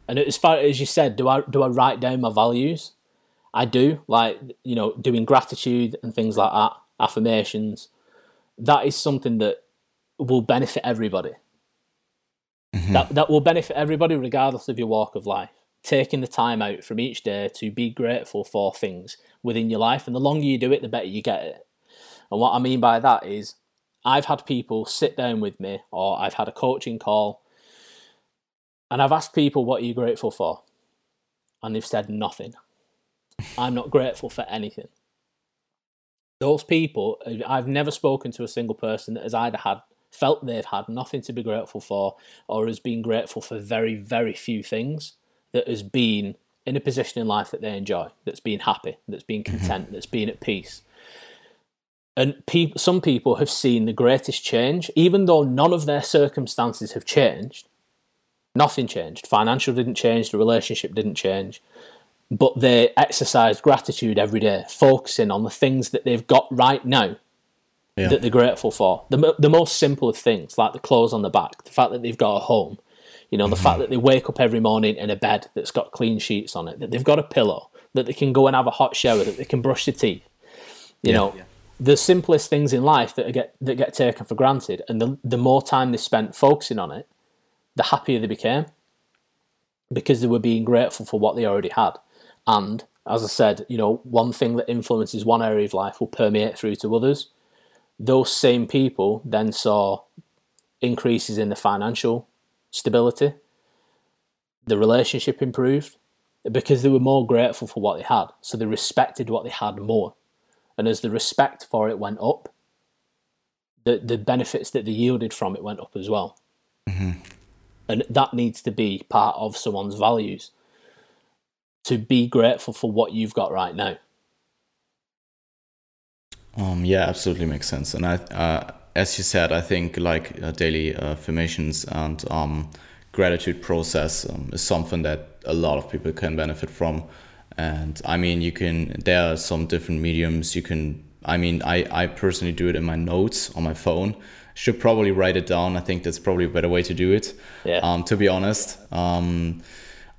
And as far as you said, do I do I write down my values? I do, like you know, doing gratitude and things like that, affirmations. That is something that will benefit everybody. That that will benefit everybody regardless of your walk of life. Taking the time out from each day to be grateful for things within your life, and the longer you do it, the better you get it. And what I mean by that is, I've had people sit down with me, or I've had a coaching call, and I've asked people, What are you grateful for? And they've said nothing. I'm not grateful for anything. Those people, I've never spoken to a single person that has either had felt they've had nothing to be grateful for or has been grateful for very, very few things that has been in a position in life that they enjoy, that's been happy, that's been mm-hmm. content, that's been at peace. And people, some people have seen the greatest change, even though none of their circumstances have changed. Nothing changed. Financial didn't change. The relationship didn't change. But they exercise gratitude every day, focusing on the things that they've got right now Yeah. that they're grateful for. The, the most simple of things, like the clothes on the back, the fact that they've got a home, you know, the mm-hmm. fact that they wake up every morning in a bed that's got clean sheets on it, that they've got a pillow, that they can go and have a hot shower, that they can brush their teeth. You Yeah. know, the simplest things in life that get that get taken for granted, and the the more time they spent focusing on it, the happier they became because they were being grateful for what they already had. And as I said, you know, one thing that influences one area of life will permeate through to others. Those same people then saw increases in the financial stability, the relationship improved because they were more grateful for what they had. So they respected what they had more. And as the respect for it went up, the, the benefits that they yielded from it went up as well. Mm-hmm. And that needs to be part of someone's values to be grateful for what you've got right now. Um, yeah, absolutely makes sense. And I, uh, as you said, I think like uh, daily uh, affirmations and um, gratitude process um, is something that a lot of people can benefit from. And I mean, you can. There are some different mediums you can. I mean, I I personally do it in my notes on my phone. Should probably write it down. I think that's probably a better way to do it. Yeah. Um, to be honest, um,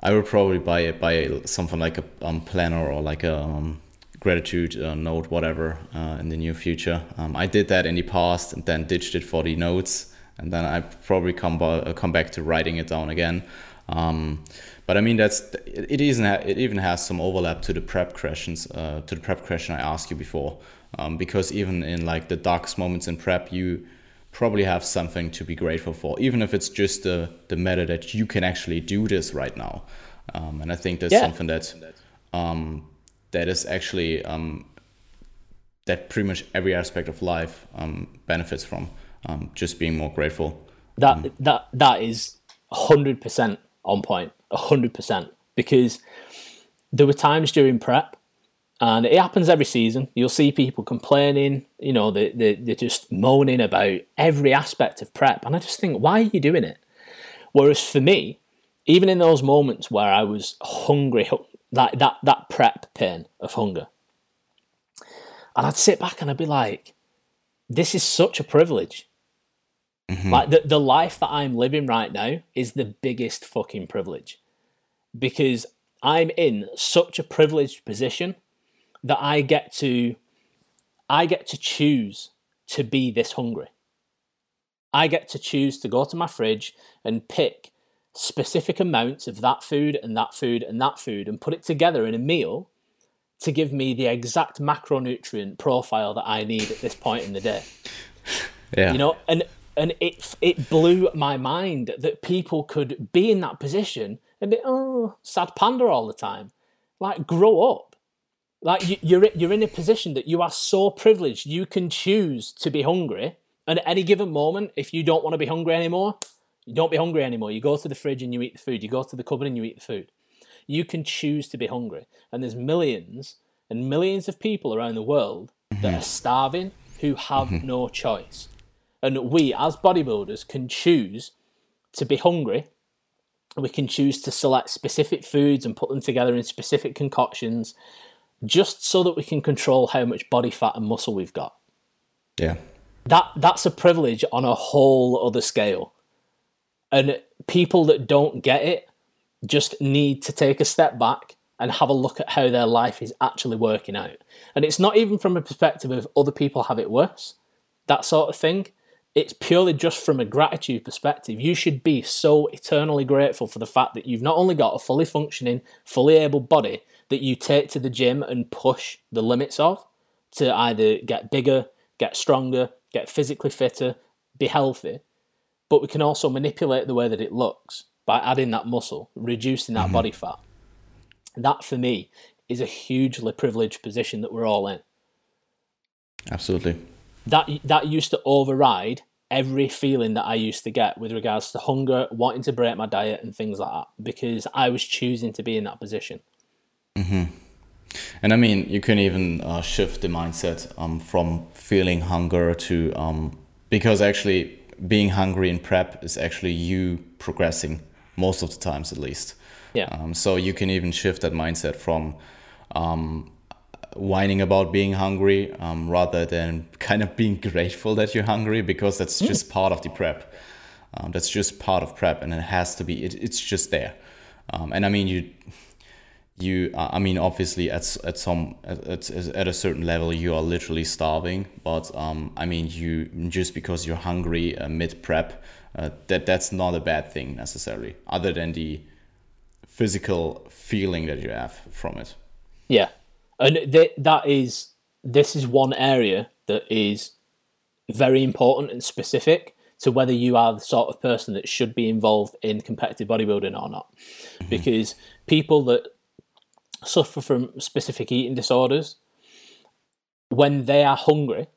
I would probably buy it buy something like a um, planner or like a um, gratitude uh, note, whatever, uh, in the near future. Um, I did that in the past and then ditched it for the notes, and then I probably come by, uh, come back to writing it down again. Um, but I mean, that's it. It isn't. It even has some overlap to the prep questions, uh, to the prep question I asked you before, um, because even in like the darkest moments in prep, you probably have something to be grateful for, even if it's just the the matter that you can actually do this right now. Um, and I think that's Yeah. something that um, that is actually um, that pretty much every aspect of life um, benefits from um, just being more grateful. That that that is hundred percent on point. point, hundred percent. Because there were times during prep, and it happens every season. You'll see people complaining, you know, they, they they're just moaning about every aspect of prep, and I just think, why are you doing it? Whereas for me, even in those moments where I was hungry, hu- like that that prep pain of hunger, and I'd sit back and I'd be like, this is such a privilege. Mm-hmm. Like the, the life that I'm living right now is the biggest fucking privilege because I'm in such a privileged position that I get to I get to choose to be this hungry. I get to choose to go to my fridge and pick specific amounts of that food and that food and that food and put it together in a meal to give me the exact macronutrient profile that I need at this point in the day. Yeah, you know and and it it blew my mind that people could be in that position and be oh sad panda all the time. Like grow up. Like you, you're you're in a position that you are so privileged you can choose to be hungry and at any given moment if you don't want to be hungry anymore you don't be hungry anymore. You go to the fridge and you eat the food. You go to the cupboard and you eat the food. You can choose to be hungry. And there's millions and millions of people around the world that are mm-hmm. starving who have mm-hmm. no choice. And we as bodybuilders can choose to be hungry. We can choose to select specific foods and put them together in specific concoctions just so that we can control how much body fat and muscle we've got. Yeah, that that's a privilege on a whole other scale and people that don't get it just need to take a step back and have a look at how their life is actually working out. And it's not even from a perspective of other people have it worse that sort of thing. It's purely just from a gratitude perspective. You should be so eternally grateful for the fact that you've not only got a fully functioning fully able body that you take to the gym and push the limits of to either get bigger get stronger get physically fitter be healthy but we can also manipulate the way that it looks by adding that muscle, reducing that body fat. That for me is a hugely privileged position that we're all in. absolutely. That that used to override every feeling that I used to get with regards to hunger, wanting to break my diet and things like that because I was choosing to be in that position. Mm-hmm. And I mean, you can even uh, shift the mindset um, from feeling hunger to um, because actually being hungry in prep is actually you progressing most of the times at least. Yeah. Um, so you can even shift that mindset from um, whining about being hungry um, rather than (laughs) kind of being grateful that you're hungry because that's just part of the prep. Um, that's just part of prep, and it has to be. It, it's just there. Um, and I mean, you, you. Uh, I mean, obviously, at at some at, at a certain level, you are literally starving. But um, I mean, you just because you're hungry uh, mid prep, uh, that that's not a bad thing necessarily. Other than the physical feeling that you have from it. Yeah, and th- that is this is one area that is very important and specific to whether you are the sort of person that should be involved in competitive bodybuilding or not. Mm-hmm. Because people that suffer from specific eating disorders, when they are hungry,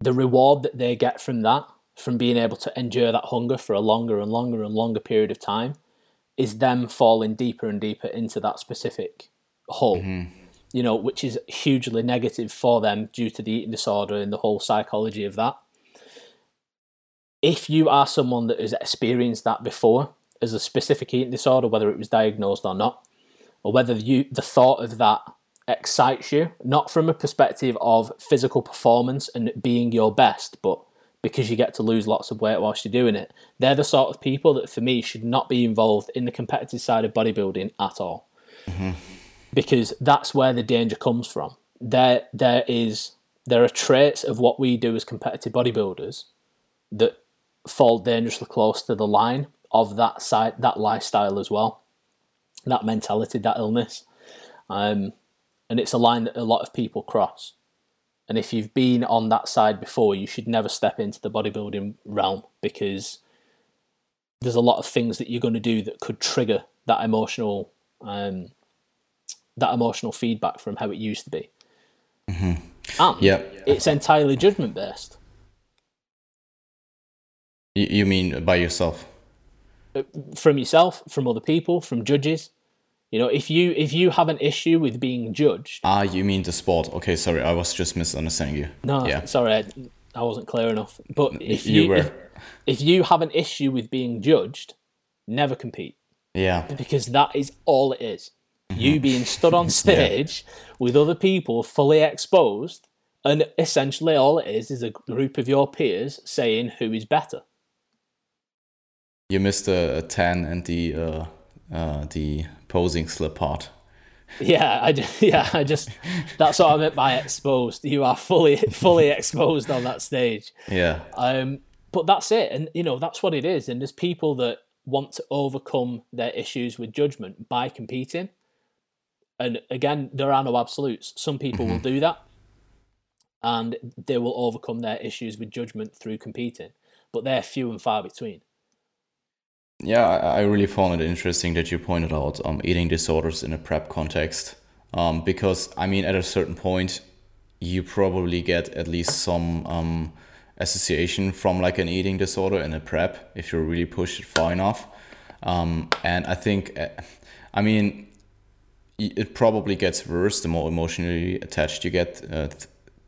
the reward that they get from that, from being able to endure that hunger for a longer and longer and longer period of time, is them falling deeper and deeper into that specific hole. Mm-hmm. You know, which is hugely negative for them due to the eating disorder and the whole psychology of that. If you are someone that has experienced that before as a specific eating disorder, whether it was diagnosed or not, or whether you the thought of that excites you, not from a perspective of physical performance and being your best, but because you get to lose lots of weight whilst you're doing it. They're the sort of people that, for me, should not be involved in the competitive side of bodybuilding at all. Mm-hmm. Because that's where the danger comes from. There, there is, there are traits of what we do as competitive bodybuilders that fall dangerously close to the line of that side, that lifestyle as well, that mentality, that illness, um, and it's a line that a lot of people cross. And if you've been on that side before, you should never step into the bodybuilding realm because there's a lot of things that you're going to do that could trigger that emotional um, that emotional feedback from how it used to be. Mm-hmm. And yeah. it's entirely judgment based. You mean by yourself? Uh, from yourself, from other people, from judges. You know, if you if you have an issue with being judged. Ah, you mean the sport? Okay, sorry, I was just misunderstanding you. No, yeah. sorry, I, I wasn't clear enough. But if you, you if, if you have an issue with being judged, never compete. Yeah. Because that is all it is. Mm-hmm. You being stood on (laughs) stage yeah. with other people fully exposed, and essentially all it is is a group of your peers saying who is better. You missed a, a ten and the uh, uh, the posing slip part. Yeah, I just, (laughs) yeah, I just that's what I meant by exposed. You are fully (laughs) fully exposed on that stage. Yeah. Um, but that's it, and you know that's what it is. And there's people that want to overcome their issues with judgment by competing. And again, there are no absolutes. Some people mm-hmm. will do that, and they will overcome their issues with judgment through competing. But they're few and far between yeah, I, really found it interesting that you pointed out um, eating disorders in a prep context. Um, because, I mean, at a certain point, you probably get at least some um, association from like an eating disorder in a prep if you really push it far enough. Um, and I think, uh, I mean, it probably gets worse the more emotionally attached you get uh,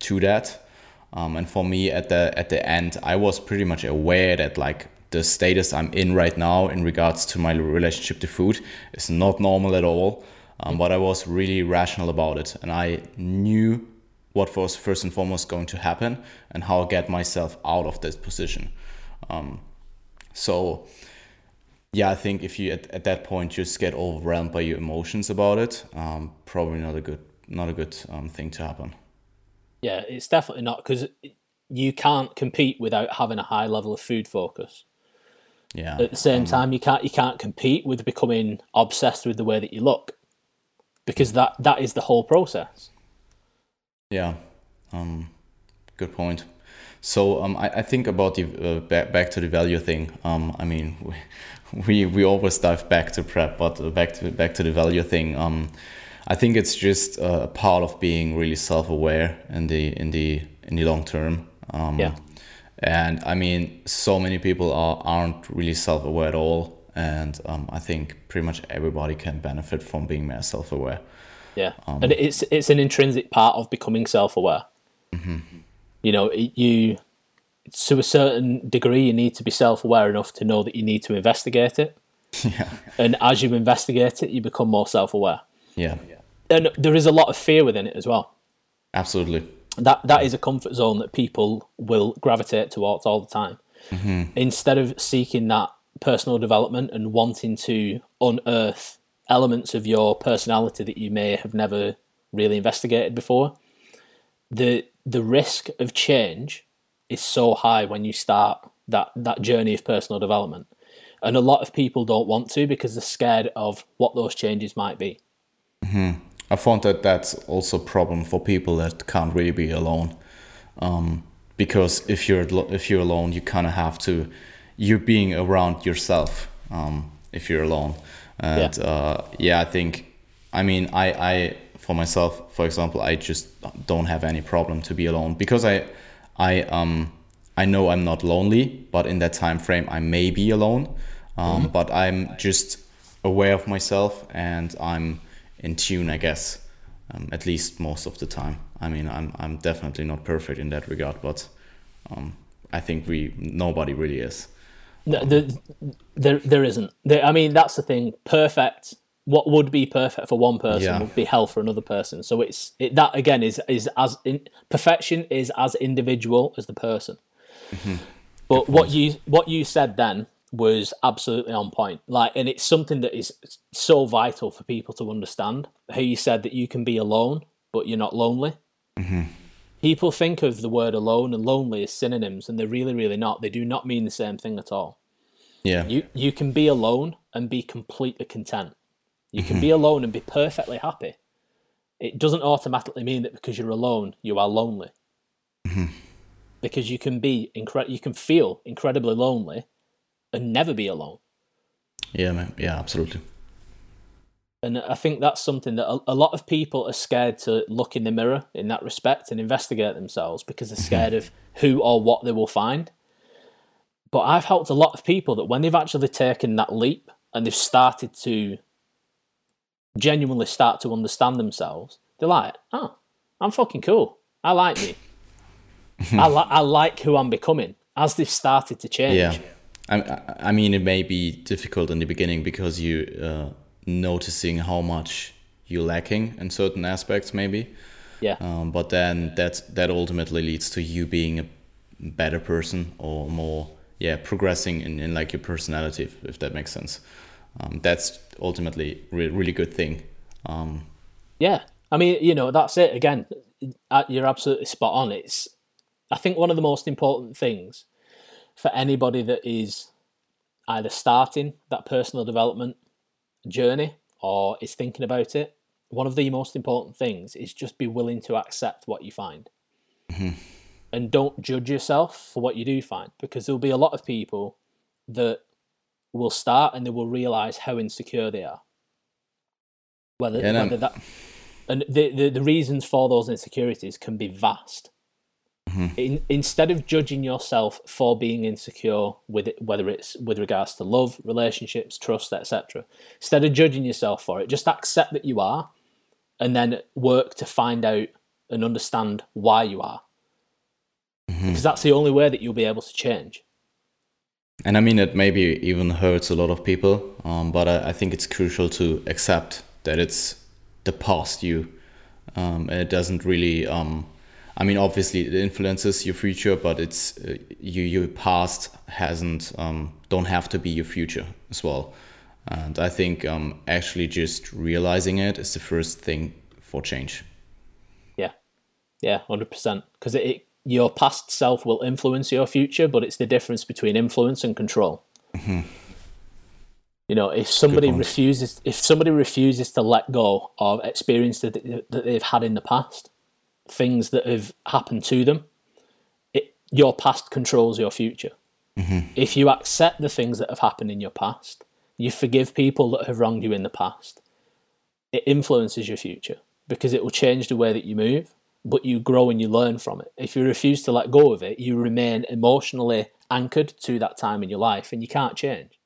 to that. Um, and for me, at the at the end, I was pretty much aware that like the status I'm in right now in regards to my relationship to food is not normal at all. Um, but I was really rational about it, and I knew what was first and foremost going to happen and how I get myself out of this position. Um, so, yeah, I think if you at, at that point just get overwhelmed by your emotions about it, um, probably not a good not a good um, thing to happen. Yeah, it's definitely not because you can't compete without having a high level of food focus. Yeah. At the same um, time, you can't you can't compete with becoming obsessed with the way that you look, because that that is the whole process. Yeah, um, good point. So um, I, I think about the uh, back, back to the value thing. Um, I mean, we, (laughs) we we always dive back to prep, but uh, back to back to the value thing. Um, I think it's just a part of being really self aware in the in the in the long term. Um, yeah and I mean, so many people are aren't really self aware at all, and um, I think pretty much everybody can benefit from being more self aware. Yeah, and it's it's an intrinsic part of becoming self-aware. You know, it- you to a certain degree you need to be self-aware enough to know that you need to investigate it, (laughs) yeah, and as you investigate it, you become more self-aware. yeah, And there is a lot of fear within it as well. absolutely. That that is a comfort zone that people will gravitate towards all the time. Mm-hmm. Instead of seeking that personal development and wanting to unearth elements of your personality that you may have never really investigated before, the the risk of change is so high when you start that that journey of personal development. And a lot of people don't want to because they're scared of what those changes might be. Mm-hmm. I found that that's also a problem for people that can't really be alone, um, because if you're if you're alone, you kind of have to you're being around yourself um, if you're alone, and yeah. Uh, yeah, I think I mean I I for myself for example I just don't have any problem to be alone because I I um I know I'm not lonely, but in that time frame I may be alone, um, but I'm just aware of myself and I'm in tune, I guess, um, at least most of the time. I mean, I'm I'm definitely not perfect in that regard, but um, I think we nobody really is. No, there, there, there isn't. There, I mean, that's the thing. Perfect. What would be perfect for one person Yeah. would be hell for another person. So it's it, that again is is as in, perfection is as individual as the person. But what you what you said then was absolutely on point. Like, and it's something that is so vital for people to understand. How you said that you can be alone, but you're not lonely. Mm-hmm. People think of the word alone and lonely as synonyms, and they're really, really not. They do not mean the same thing at all. Yeah, You you can be alone and be completely content. You can be alone and be perfectly happy. It doesn't automatically mean that because you're alone you are lonely. Mm-hmm. Because you can be incre- you can feel incredibly lonely and never be alone. yeah, man. yeah, absolutely. And I think that's something that a, a lot of people are scared to look in the mirror in that respect and investigate themselves because they're mm-hmm. scared of who or what they will find. But I've helped a lot of people that when they've actually taken that leap and they've started to genuinely start to understand themselves, they're like, oh, I'm fucking cool. I like me. (laughs) I, li- I like who I'm becoming as they've started to change. Yeah, I, I- mean, it may be difficult in the beginning because you uh, noticing how much you're lacking in certain aspects, maybe. Yeah. Um, but then that that ultimately leads to you being a better person or more, yeah, progressing in, in like your personality, if, if that makes sense. Um, that's ultimately re- really good thing. Um, Yeah, I mean, you know, that's it. Again, uh, you're absolutely spot on. It's, I think, one of the most important things for anybody that is either starting that personal development journey or is thinking about it. One of the most important things is just be willing to accept what you find, Mm-hmm. and don't judge yourself for what you do find, because there'll be a lot of people that will start and they will realize how insecure they are. Whether, Yeah, whether that and the, the, the reasons for those insecurities can be vast. In, instead of judging yourself for being insecure with it, whether it's with regards to love, relationships, trust, etc., instead of judging yourself for it, just accept that you are, and then work to find out and understand why you are. Because that's the only way that you'll be able to change. And I mean, it maybe even hurts a lot of people, um, but I, I think it's crucial to accept that it's the past you. Um, and it doesn't really, um, I mean, obviously it influences your future, but it's uh, you, your past hasn't, um, don't have to be your future as well. And I think um, actually just realizing it is the first thing for change. Yeah, yeah, hundred percent. Because it, it, your past self will influence your future, but it's the difference between influence and control. You know, if somebody refuses, if somebody refuses to let go of experience that, that they've had in the past, things that have happened to them, it, your past controls your future. Mm-hmm. If you accept the things that have happened in your past, you forgive people that have wronged you in the past, it influences your future because it will change the way that you move, but you grow and you learn from it. If you refuse to let go of it, you remain emotionally anchored to that time in your life and you can't change.